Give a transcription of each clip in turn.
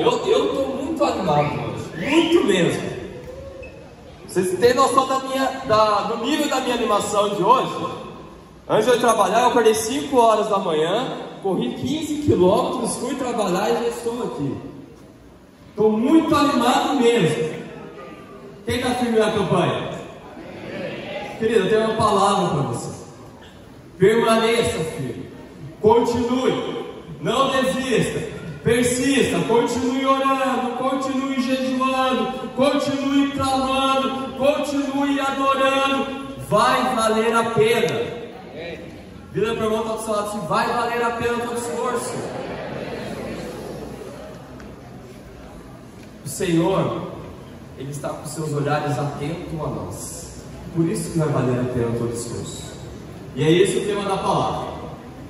eu estou muito animado hoje, muito mesmo. Vocês têm noção da minha, da, do nível da minha animação de hoje? Antes de eu trabalhar, eu acordei 5 horas da manhã, corri 15 quilômetros, fui trabalhar e já estou aqui. Estou muito animado mesmo. Quem está firme na campanha? Querido, eu tenho uma palavra para você. Permaneça firme. Continue. Não desista. Persista. Continue orando. Continue jejuando. Continue clamando. Continue adorando. Vai valer a pena. Vira para o irmão do seu lado assim, vai valer a pena o teu esforço. O Senhor, Ele está com seus olhares atentos a nós. Por isso que vai valer a pena todo esforço. E é esse o tema da palavra.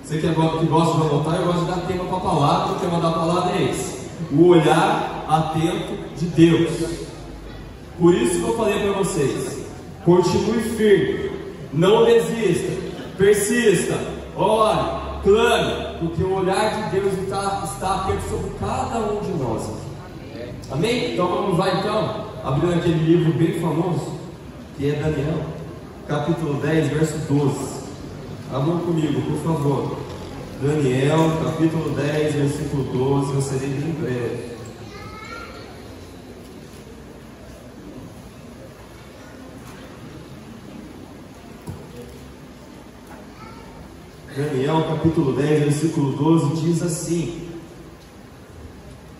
Você que, é, que gosta de anotar, eu gosto de dar tema para a palavra, o tema da palavra é esse. O olhar atento de Deus. Por isso que eu falei para vocês, continue firme, não desista, persista, ore, clame, porque o olhar de Deus está, está atento sobre cada um de nós. Amém? Então vamos lá então, abrindo aquele livro bem famoso, que é Daniel, capítulo 10, verso 12. Abram comigo, por favor. Daniel, capítulo 10, versículo 12. Eu serei bem breve. Daniel, capítulo 10, versículo 12, diz assim: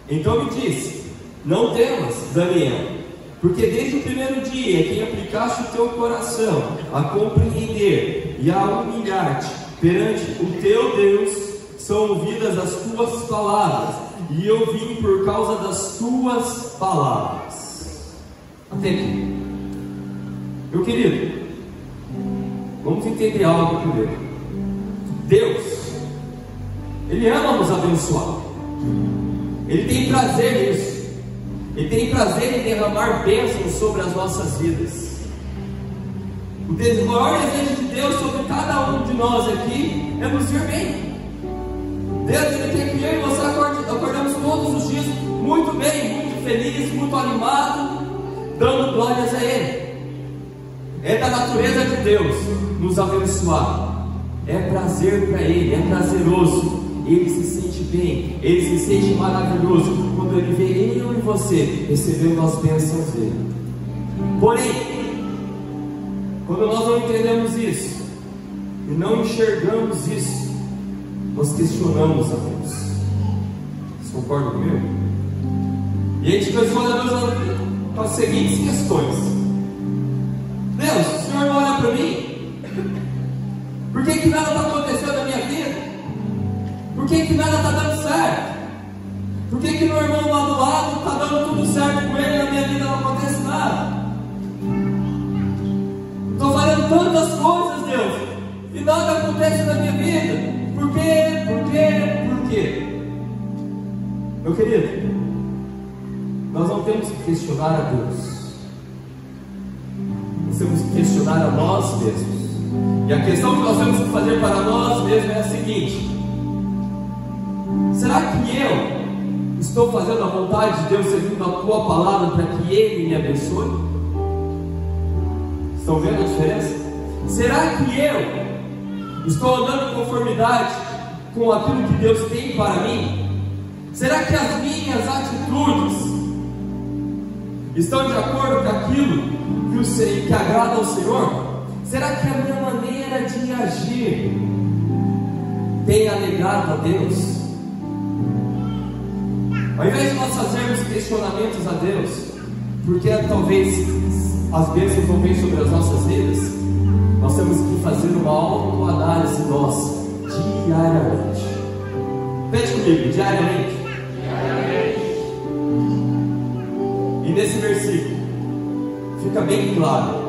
Então me disse: Não temas, Daniel, porque desde o primeiro dia que aplicaste o teu coração a compreender e a humilhar-te perante o teu Deus, são ouvidas as tuas palavras, e eu vim por causa das tuas palavras. Até aqui. Meu querido, vamos entender algo primeiro. Deus, Ele ama nos abençoar. Ele tem prazer nisso. Ele tem prazer em derramar bênçãos sobre as nossas vidas. O maior desejo de Deus sobre cada um de nós aqui é nos ver bem. Deus ele quer que eu e você acordamos todos os dias muito bem, muito felizes, muito animados, dando glórias a Ele. É da natureza de Deus nos abençoar. É prazer para Ele, é prazeroso. Ele se sente bem, ele se sente maravilhoso quando ele vê eu e você recebendo as bênçãos dele. Porém, quando nós não entendemos isso e não enxergamos isso, nós questionamos a Deus. Você concorda comigo? E a gente questiona a Deus com as seguintes questões: Deus, o Senhor não olha para mim? Por que, que nada está que, nada está dando certo? Por que, que meu irmão lá do lado está dando tudo certo com ele e na minha vida não acontece nada? Estou fazendo tantas coisas, Deus, e nada acontece na minha vida. Por quê? Por quê? Por quê? Meu querido, nós não temos que questionar a Deus. Nós temos que questionar a nós mesmos. E a questão que nós temos que fazer para nós mesmos é a seguinte: Será que eu estou fazendo a vontade de Deus seguindo a tua palavra para que Ele me abençoe? Estão vendo a diferença? Será que eu estou andando em conformidade com aquilo que Deus tem para mim? Será que as minhas atitudes estão de acordo com aquilo que, o Senhor, que agrada ao Senhor? Será que a minha maneira de agir tem alegrado a Deus? Ao invés de nós fazermos questionamentos a Deus, porque talvez as bênçãos não vêm sobre as nossas vidas, nós temos que fazer uma autoanálise nossa, diariamente. Pede comigo, diariamente. diariamente. E nesse versículo, fica bem claro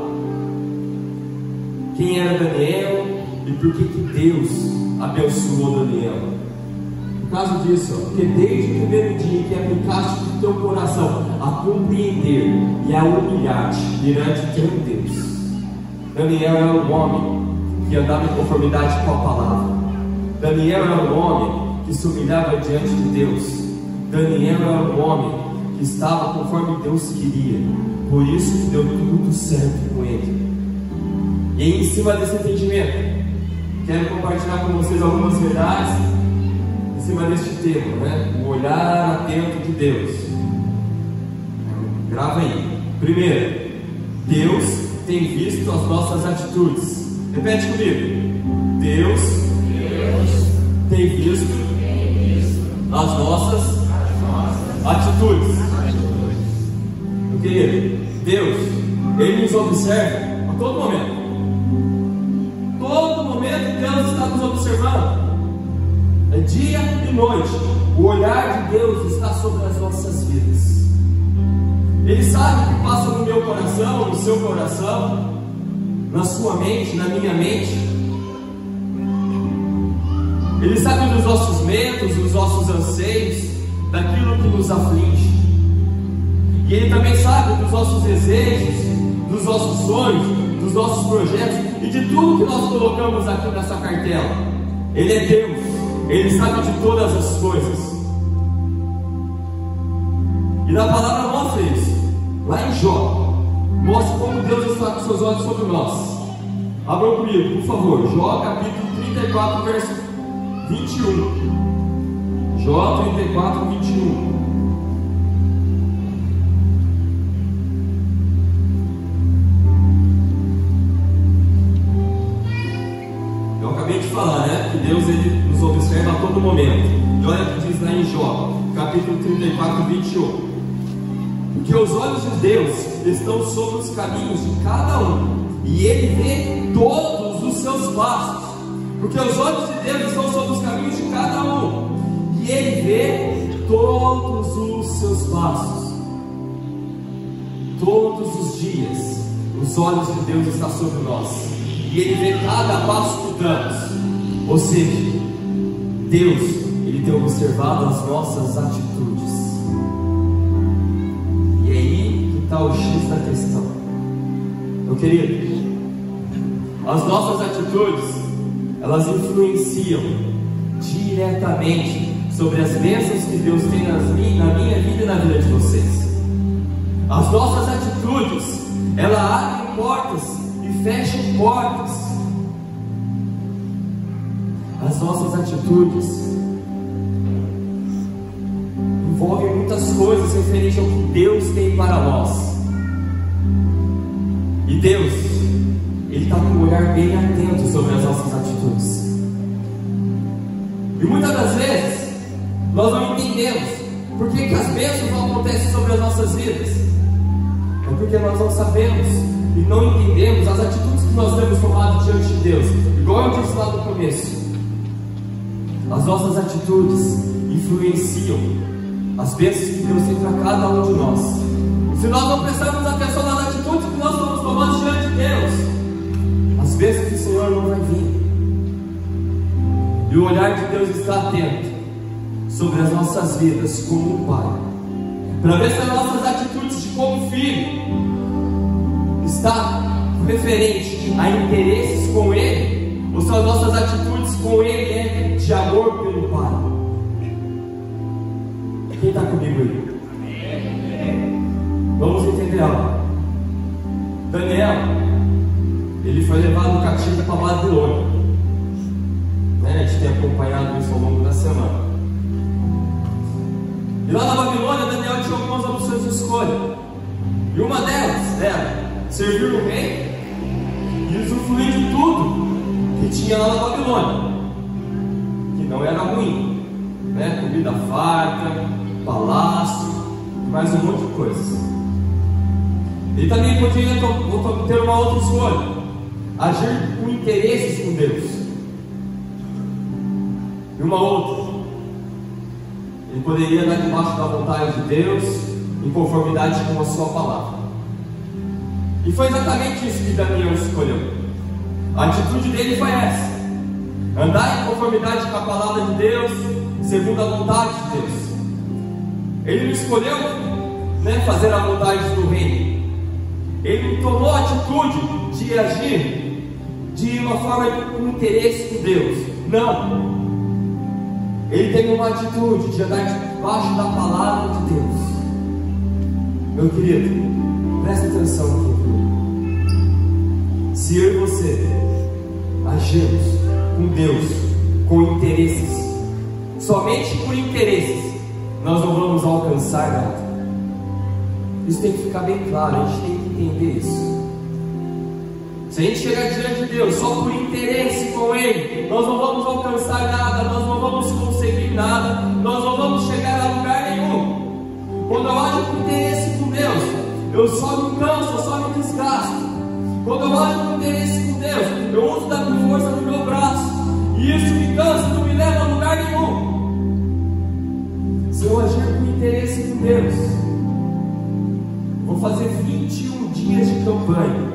quem era Daniel e por que, que Deus abençoou Daniel. Por causa disso, porque desde o primeiro dia que aplicaste o teu coração a compreender e a humilhar-te diante de Deus. Daniel era um homem que andava em conformidade com a palavra. Daniel era um homem que se humilhava diante de Deus. Daniel era um homem que estava conforme Deus queria, por isso que deu tudo certo com ele. E em cima desse entendimento, quero compartilhar com vocês algumas verdades cima deste tema, né? O olhar atento de Deus. Grava aí. Primeiro, Deus tem visto as nossas atitudes. Repete comigo. Deus, Deus tem, visto tem visto as nossas, as nossas atitudes. Meu querido, Deus, Ele nos observa a todo momento. Todo momento Deus está nos observando. É dia e noite. O olhar de Deus está sobre as nossas vidas. Ele sabe o que passa no meu coração, no seu coração, na sua mente, na minha mente. Ele sabe dos nossos medos, dos nossos anseios, daquilo que nos aflige. E Ele também sabe dos nossos desejos, dos nossos sonhos, dos nossos projetos e de tudo que nós colocamos aqui nessa cartela. Ele é Deus, Ele sabe de todas as coisas. E na palavra mostra isso, lá em Jó, mostra como Deus está com seus olhos sobre nós. Abram comigo, por favor, Jó capítulo 34, verso 21. Jó 34, 21. Eu acabei de falar, né? Que Deus ele observa a todo momento. E olha o que diz lá em Jó, capítulo 34, 21. Porque os olhos de Deus estão sobre os caminhos de cada um, e Ele vê todos os seus passos. Porque os olhos de Deus estão sobre os caminhos de cada um, e Ele vê todos os seus passos. Todos os dias, os olhos de Deus estão sobre nós, e Ele vê cada passo que damos. Ou seja, Deus, Ele tem observado as nossas atitudes. E aí que está o X da questão. Meu querido, as nossas atitudes, elas influenciam diretamente sobre as bênçãos que Deus tem na minha vida e na vida de vocês. As nossas atitudes, elas abrem portas e fecham portas. As nossas atitudes envolvem muitas coisas referentes ao que Deus tem para nós. E Deus, Ele está com um olhar bem atento sobre as nossas atitudes. E muitas das vezes, nós não entendemos por que, que as bênçãos não acontecem sobre as nossas vidas. É porque nós não sabemos e não entendemos as atitudes que nós temos tomado diante de Deus. Igual eu disse lá no começo. As nossas atitudes influenciam as bênçãos que Deus tem para cada um de nós. Se nós não prestarmos atenção nas atitudes que nós estamos tomando diante de Deus, as bênçãos do Senhor não vai vir. E o olhar de Deus está atento sobre as nossas vidas como um pai, para ver se as nossas atitudes de como filho está referente a interesses com Ele, ou se as nossas atitudes com Ele é de amor pelo Pai. Quem está comigo aí? Vamos entender algo. Daniel, ele foi levado cativo para Babilônia. Né? A gente tem acompanhado isso ao longo da semana. E lá na Babilônia, Daniel tinha algumas opções de escolha. E uma delas era servir o rei e usufruir de tudo que tinha lá na Babilônia. Não era ruim. Né? Comida farta, palácio, mais um monte de coisas. Ele também podia ter uma outra escolha, agir com interesses com Deus. E uma outra, ele poderia andar debaixo da vontade de Deus, em conformidade com a sua palavra. E foi exatamente isso que Daniel escolheu. A atitude dele foi essa: andar em conformidade com a palavra de Deus, segundo a vontade de Deus. Ele não escolheu né, fazer a vontade do rei. Ele tomou a atitude de agir de uma forma com interesse com Deus. Não. ele tem uma atitude de andar debaixo da palavra de Deus. Meu querido, presta atenção aqui. Se eu e você agimos com Deus, com interesses, somente por interesses, nós não vamos alcançar nada. Isso tem que ficar bem claro, a gente tem que entender isso. Se a gente chegar diante de Deus só por interesse com Ele, nós não vamos alcançar nada, nós não vamos conseguir nada, nós não vamos chegar a lugar nenhum. Quando eu ajo com interesse com Deus, eu só me canso, eu só me desgasto. Quando eu ajo com interesse com Deus, eu uso da força do meu braço, e isso me cansa, não me leva a lugar nenhum. Se eu agir com interesse com Deus, vou fazer 21 dias de campanha.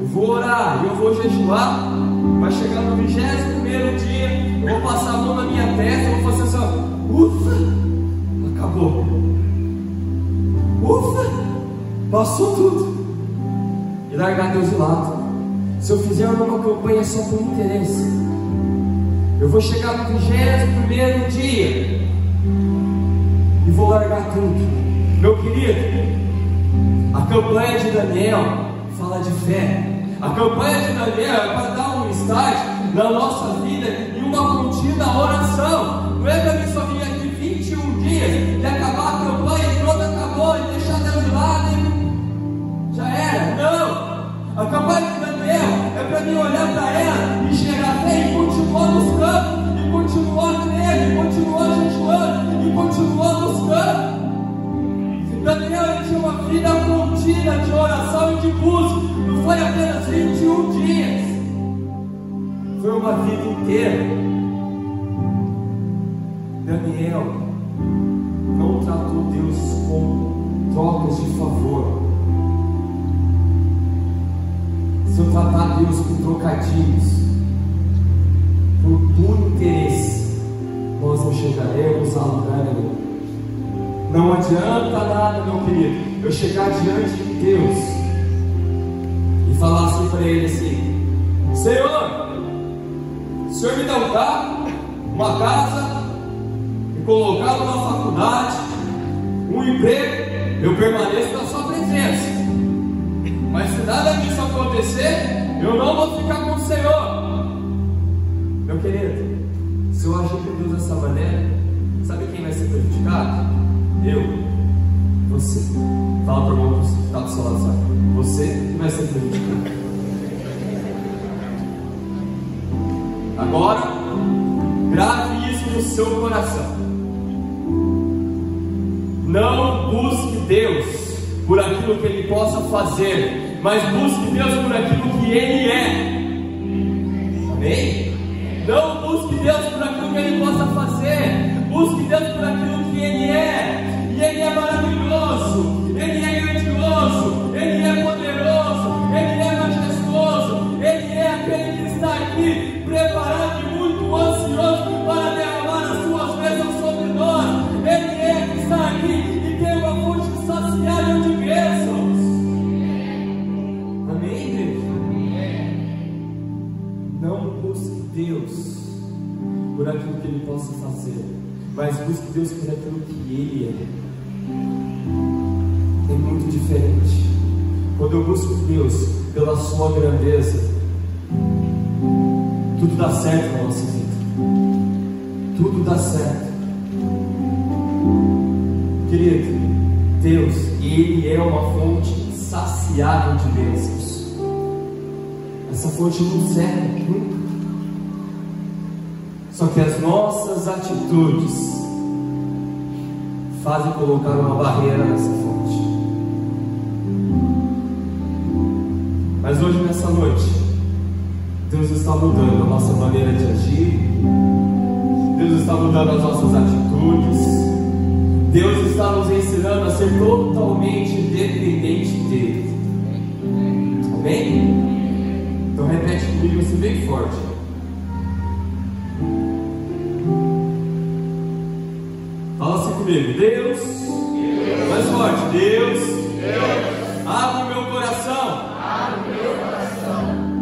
Eu vou orar, eu vou jejuar. Vai chegar no 21 dia, eu vou passar a mão na minha testa, eu vou fazer assim, ufa, acabou. Ufa, passou tudo. E largar Deus de lado. Se eu fizer uma campanha só por interesse, eu vou chegar no 21 dia e vou largar tudo. Meu querido, a campanha de Daniel fala de fé. A campanha de Daniel é para dar um start na nossa vida e uma contínua oração. Não é para mim só vir aqui 21 dias e acabar a campanha e pronto, acabou, e deixar Deus de lado já era. Não! A campanha de Daniel é para mim olhar para ela contínua de oração e de busca. Não foi apenas 21 dias. Foi uma vida inteira. Daniel não tratou Deus com trocas de favor. Se eu tratar Deus com trocadilhos, por puro interesse, nós não chegaremos a lugar nenhum. Não adianta nada, meu querido, eu chegar diante de Deus e falar assim para Ele assim: Senhor, o Senhor me dá um carro, uma casa, me colocar numa faculdade, um emprego, eu permaneço na Sua presença. Mas se nada disso acontecer, eu não vou ficar com o Senhor. Meu querido, se eu agir com Deus dessa maneira, sabe quem vai ser prejudicado? Eu, você. Fala para o irmão que está do seu lado, sabe? Você vai ser prejudicado. Agora, grave isso no seu coração. Não busque Deus por aquilo que Ele possa fazer, mas busque Deus por aquilo que Ele é. Amém? Não busque Deus por aquilo que Ele possa fazer, busque Deus por aquilo que Ele é. E Ele é possa fazer, mas busque Deus por aquilo que Ele é. É muito diferente. Quando eu busco Deus pela Sua grandeza, tudo dá certo na nossa vida. Tudo dá certo. Querido, Deus, Ele é uma fonte insaciável de bênçãos. Essa fonte não serve nunca. Só que as nossas atitudes fazem colocar uma barreira nessa fonte. Mas hoje, nessa noite, Deus está mudando a nossa maneira de agir, Deus está mudando as nossas atitudes, Deus está nos ensinando a ser totalmente dependente dEle. Amém? Então repete comigo assim bem forte. Comigo, Deus, mais forte, Deus, abre o meu coração,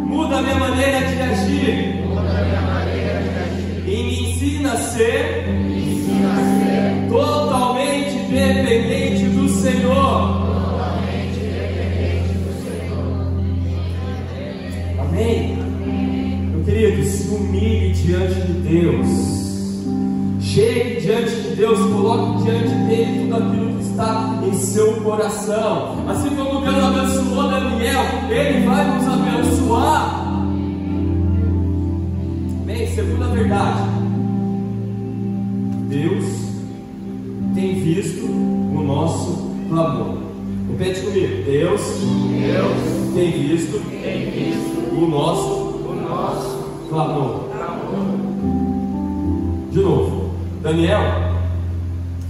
muda a minha maneira de agir, e me ensina a ser, totalmente dependente do Senhor. Amém? Meu querido, se humilhe diante de Deus. Chegue diante de Deus, coloque diante dele tudo aquilo que está em seu coração. Assim como Deus abençoou Daniel, Ele vai nos abençoar. Amém? Segunda verdade. Deus tem visto o nosso clamor. Repete comigo. Deus, Deus tem visto tem visto o nosso o nosso clamor. clamor. De novo, Daniel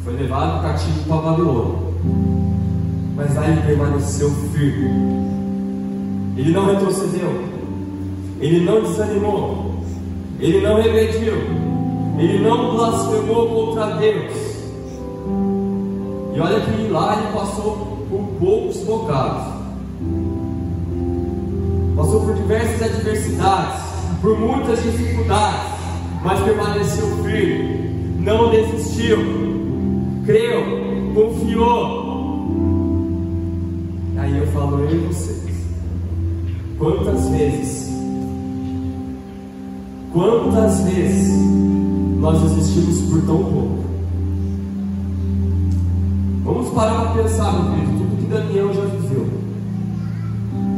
foi levado cativo para Babilônia, mas lá ele permaneceu firme. Ele não retrocedeu, ele não desanimou, ele não regrediu, ele não blasfemou contra Deus. E olha que lá ele passou por poucos bocados, passou por diversas adversidades, por muitas dificuldades, mas permaneceu firme, não desistiu, creu, confiou. Aí eu falo eu e vocês, quantas vezes, quantas vezes nós desistimos por tão pouco? Vamos parar para pensar, meu querido, tudo que Daniel já viveu.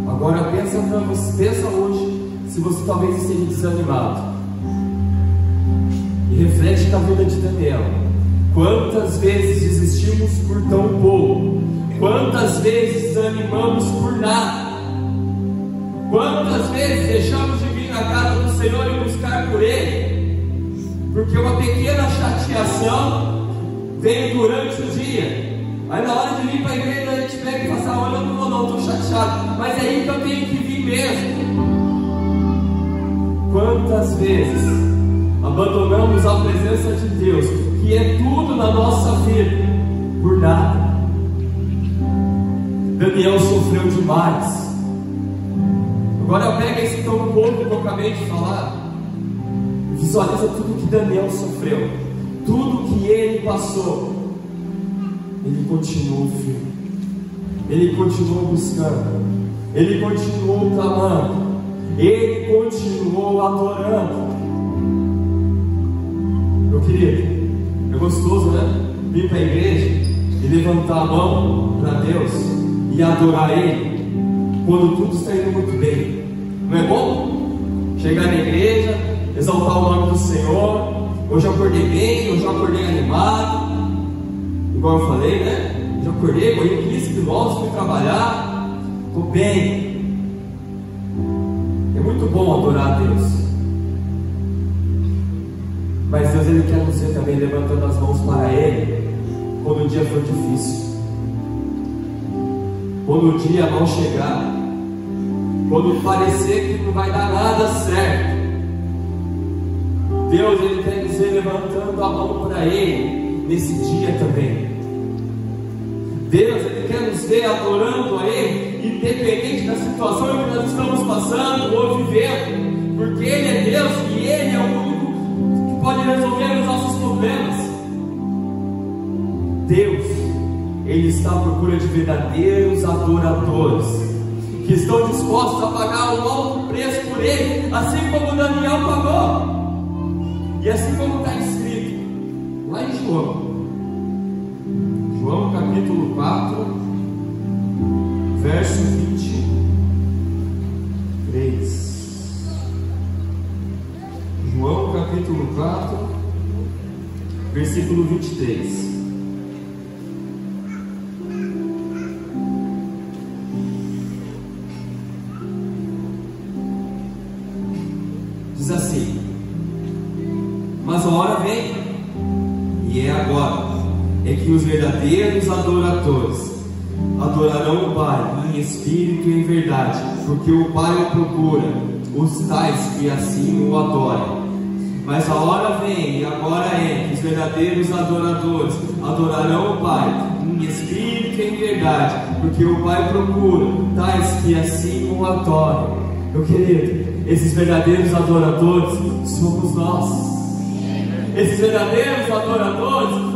Agora pensa para você, pensa hoje, se você talvez esteja desanimado. Reflete na vida de Daniel. Quantas vezes desistimos por tão pouco? Quantas vezes desanimamos por nada? Quantas vezes deixamos de vir na casa do Senhor e buscar por Ele? Porque uma pequena chateação veio durante o dia. Aí na hora de vir para a igreja a gente pega e fala assim, olha, eu não, estou chateado. Mas é aí que eu tenho que vir mesmo. Quantas vezes abandonamos a presença de Deus, que é tudo na nossa vida, por nada? Daniel sofreu demais. Agora pega esse tão pouco que eu acabei de falar. Visualiza tudo que Daniel sofreu, tudo que ele passou. Ele continuou firme, ele continuou buscando, ele continuou clamando, ele continuou adorando. É gostoso, né? Vir para a igreja e levantar a mão para Deus e adorar Ele quando tudo está indo muito bem. Não é bom? Chegar na igreja, exaltar o nome do Senhor. Hoje eu acordei bem, hoje eu acordei animado. Igual eu falei, né? Já acordei, corri 15 quilômetros, fui trabalhar. Estou bem. É muito bom adorar a Deus. Mas Deus ele quer você também levantando as mãos para Ele quando o dia for difícil. Quando o dia não chegar. Quando parecer que não vai dar nada certo. Deus ele quer dizer levantando a mão para Ele nesse dia também. Deus ele quer nos ver adorando a Ele, independente da situação que nós estamos passando ou vivendo, porque Ele é resolver os nossos problemas. Deus, Ele está à procura de verdadeiros adoradores, que estão dispostos a pagar um alto preço por Ele, assim como Daniel pagou, e assim como está escrito lá em João. João capítulo 4, verso 23. Capítulo 4, versículo 23. Diz assim: Mas a hora vem, e é agora é que os verdadeiros adoradores adorarão o Pai em espírito e em verdade, porque o Pai o procura, os tais que assim o adorem. Mas a hora vem e agora é que os verdadeiros adoradores adorarão o Pai em espírito e em verdade, porque o Pai procura tais que assim o adorem. Meu querido, esses verdadeiros adoradores somos nós. Esses verdadeiros adoradores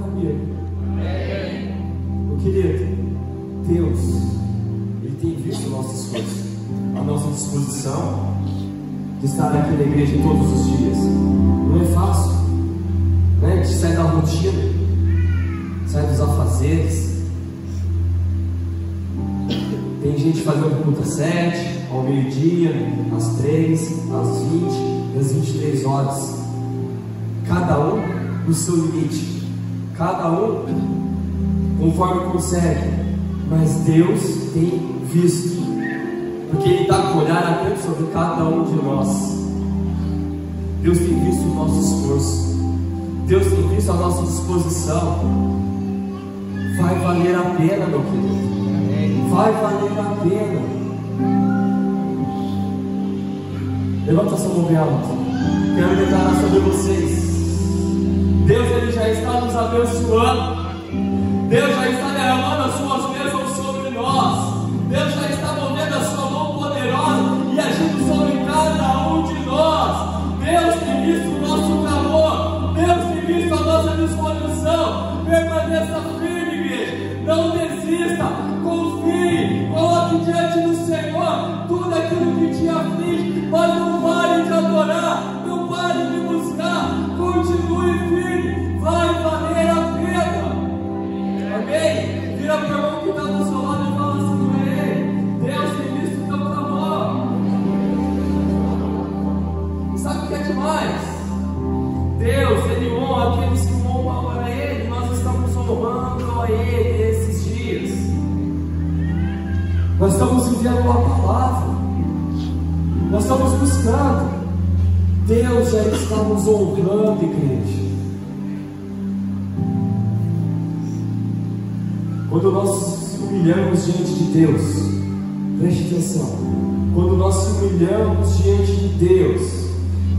Comigo? Meu querido, Deus, Ele tem visto o nosso esforço, a nossa disposição de estar aqui na igreja todos os dias. Não é fácil, né? A gente sai da rotina, sai dos afazeres. Tem gente fazendo culto às sete, ao meio-dia, às três, às vinte, às vinte e três horas. Cada um no seu limite, cada um conforme consegue, mas Deus tem visto, porque Ele está com olhar atento sobre cada um de nós. Deus tem visto o nosso esforço, Deus tem visto a nossa disposição. Vai valer a pena, meu querido, vai valer a pena. Levanta sua mão bem alta. Quero declarar sobre vocês. Deus ele já está nos abençoando. Deus já está derramando as suas bênçãos sobre nós. Deus já está movendo a sua mão poderosa e agindo sobre cada um de nós. Deus tem visto o nosso clamor. Deus tem visto a nossa disposição. Permaneça firme, igreja. Não desista. Confie. Coloque diante do Senhor tudo aquilo que te aflige. Mas não pare de adorar. Não pare de buscar. Continue firme. Vai valer a pena. Amém? Vira para o irmão que está do seu lado e fala assim ele: Deus tem visto o teu clamor. E sabe o que é demais? Deus, Ele honra aqueles que honram a Ele. Nós estamos honrando a Ele esses dias. Nós estamos vivendo a palavra. Nós estamos buscando. Deus já está nos honrando, igreja. Quando nós nos humilhamos diante de Deus, preste atenção. Quando nós nos humilhamos diante de Deus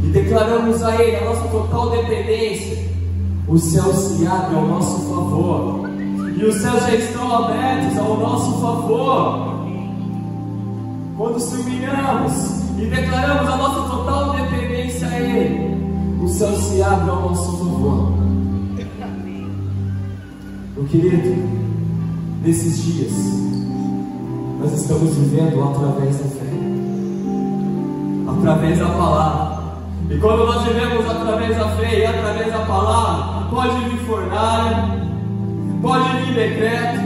e declaramos a Ele a nossa total dependência, os céus se abrem ao nosso favor e os céus já estão abertos ao nosso favor. Quando se humilhamos e declaramos a nossa total dependência a Ele, os céus se abrem ao nosso favor. Meu querido, nesses dias, nós estamos vivendo através da fé, através da palavra. E quando nós vivemos através da fé e através da palavra, pode vir fornalha, pode vir decreto,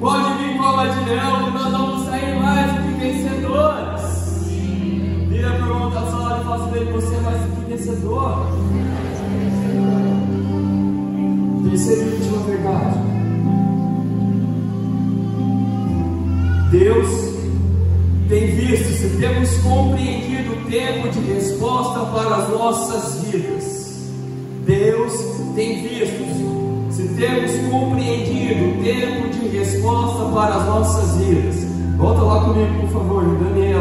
pode vir cova de leão, e nós vamos sair mais do que vencedores. Vira para o da sala e fala assim dele, você é mais do que vencedor. Terceira e última verdade. Deus tem visto se temos compreendido o tempo de resposta para as nossas vidas. Deus tem visto se temos compreendido o tempo de resposta para as nossas vidas. Volta lá comigo, por favor, Daniel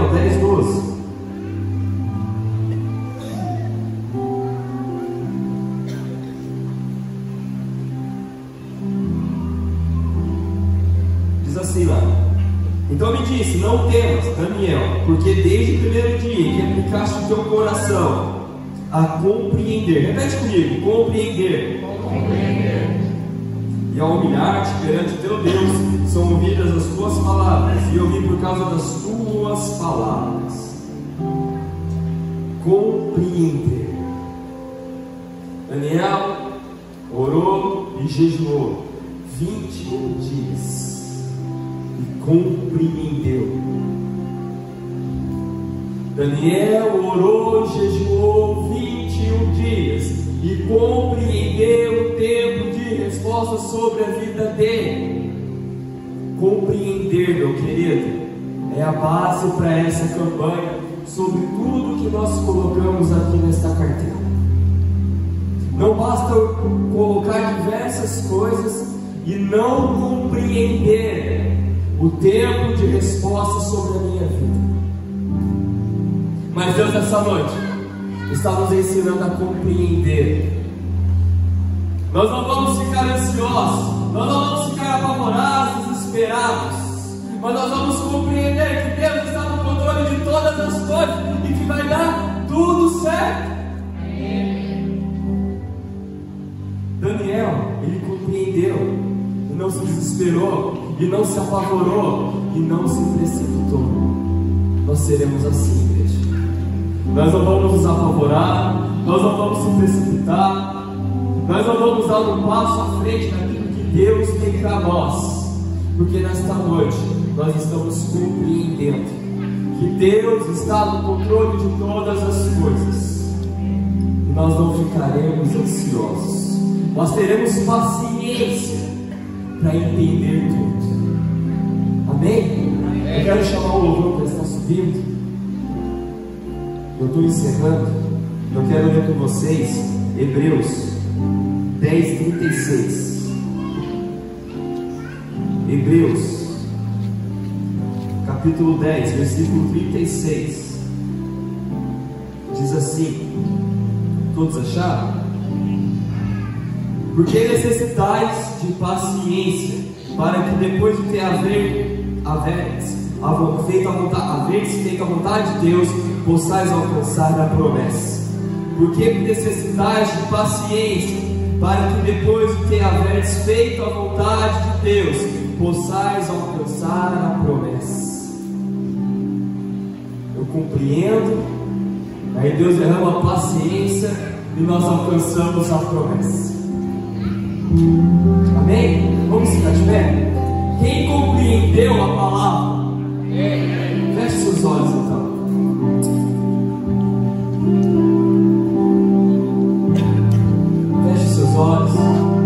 Não temas, Daniel, porque desde o primeiro dia que aplicaste o teu coração a compreender, repete comigo: compreender, e a humilhar-te perante teu Deus, são ouvidas as tuas palavras, e eu vim por causa das tuas palavras. Compreender. Daniel orou e jejuou Daniel orou e jejuou 21 dias e compreendeu o tempo de resposta sobre a vida dele. Compreender, meu querido, é a base para essa campanha sobre tudo que nós colocamos aqui nesta carteira. Não basta colocar diversas coisas e não compreender o tempo de resposta sobre a minha vida. Mas Deus, essa noite, está nos ensinando a compreender. Nós não vamos ficar ansiosos, nós não vamos ficar apavorados, desesperados, mas nós vamos compreender que Deus está no controle de todas as coisas e que vai dar tudo certo. Daniel, ele compreendeu, e não se desesperou, e não se apavorou, e não se precipitou. Nós seremos assim. Nós não vamos nos apavorar, nós não vamos se precipitar, nós não vamos dar um passo à frente daquilo que Deus tem para nós, porque nesta noite nós estamos compreendendo que Deus está no controle de todas as coisas e nós não ficaremos ansiosos nós teremos paciência para entender tudo. Amém? Eu quero chamar o louvor para estar subindo. Eu estou encerrando. Eu quero ler com vocês Hebreus 10, 36. Hebreus, capítulo 10, versículo 36. Diz assim: Todos acharam? Porque necessitais de paciência, para que depois de ter haver, haver, feito a vontade, haver feito a vontade de Deus, possais alcançar a promessa. Porque necessitais de paciência, para que depois de ter haver feito a vontade de Deus, possais alcançar a promessa. Eu compreendo, aí Deus derrama paciência e nós alcançamos a promessa. Amém? Vamos ficar de pé? Quem compreendeu a palavra? Feche seus olhos.